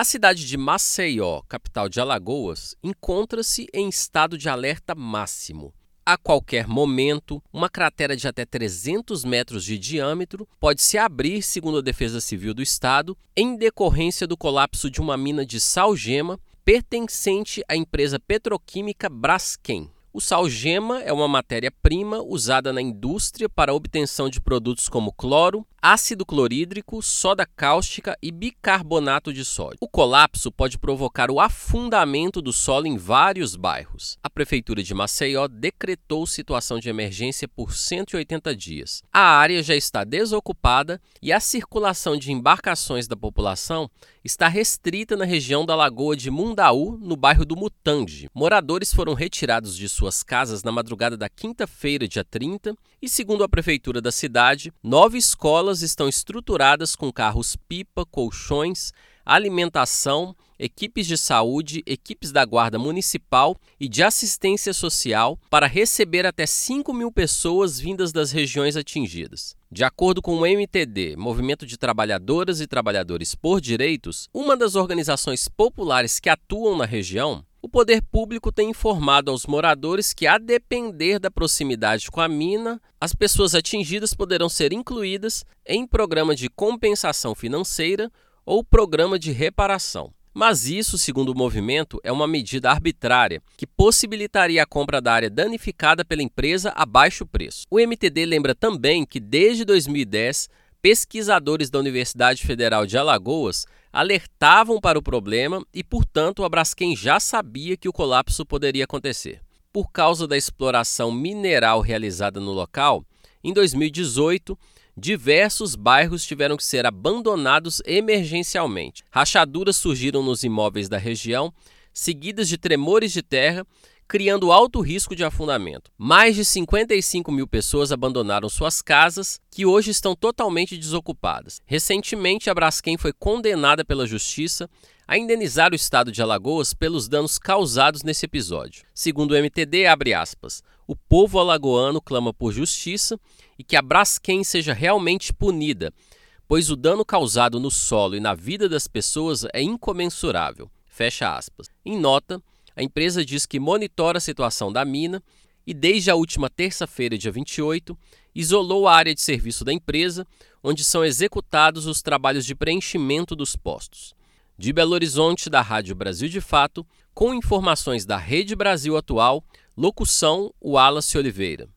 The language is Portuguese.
A cidade de Maceió, capital de Alagoas, encontra-se em estado de alerta máximo. A qualquer momento, uma cratera de até 300 metros de diâmetro pode se abrir, segundo a Defesa Civil do Estado, em decorrência do colapso de uma mina de sal-gema pertencente à empresa petroquímica Braskem. O sal-gema é uma matéria-prima usada na indústria para a obtenção de produtos como cloro, ácido clorídrico, soda cáustica e bicarbonato de sódio. O colapso pode provocar o afundamento do solo em vários bairros. A prefeitura de Maceió decretou situação de emergência por 180 dias. A área já está desocupada e a circulação de embarcações da população está restrita na região da Lagoa de Mundaú, no bairro do Mutange. Moradores foram retirados de suas casas na madrugada da quinta-feira, dia 30, e segundo a prefeitura da cidade, nove escolas estão estruturadas com carros-pipa, colchões, alimentação, equipes de saúde, equipes da Guarda Municipal e de Assistência Social para receber até 5 mil pessoas vindas das regiões atingidas. De acordo com o MTD, Movimento de Trabalhadoras e Trabalhadores por Direitos, uma das organizações populares que atuam na região, poder público tem informado aos moradores que, a depender da proximidade com a mina, as pessoas atingidas poderão ser incluídas em programa de compensação financeira ou programa de reparação. Mas isso, segundo o movimento, é uma medida arbitrária que possibilitaria a compra da área danificada pela empresa a baixo preço. O MTD lembra também que, desde 2010, pesquisadores da Universidade Federal de Alagoas alertavam para o problema e, portanto, a Braskem já sabia que o colapso poderia acontecer. Por causa da exploração mineral realizada no local, em 2018, diversos bairros tiveram que ser abandonados emergencialmente. Rachaduras surgiram nos imóveis da região, seguidas de tremores de terra criando alto risco de afundamento. Mais de 55 mil pessoas abandonaram suas casas, que hoje estão totalmente desocupadas. Recentemente, a Braskem foi condenada pela Justiça a indenizar o estado de Alagoas pelos danos causados nesse episódio. Segundo o MTD, aspas, o povo alagoano clama por justiça e que a Braskem seja realmente punida, pois o dano causado no solo e na vida das pessoas é incomensurável. Fecha aspas. Em nota, a empresa diz que monitora a situação da mina e, desde a última terça-feira, dia 28, isolou a área de serviço da empresa, onde são executados os trabalhos de preenchimento dos postos. De Belo Horizonte, da Rádio Brasil de Fato, com informações da Rede Brasil Atual, locução Wallace Oliveira.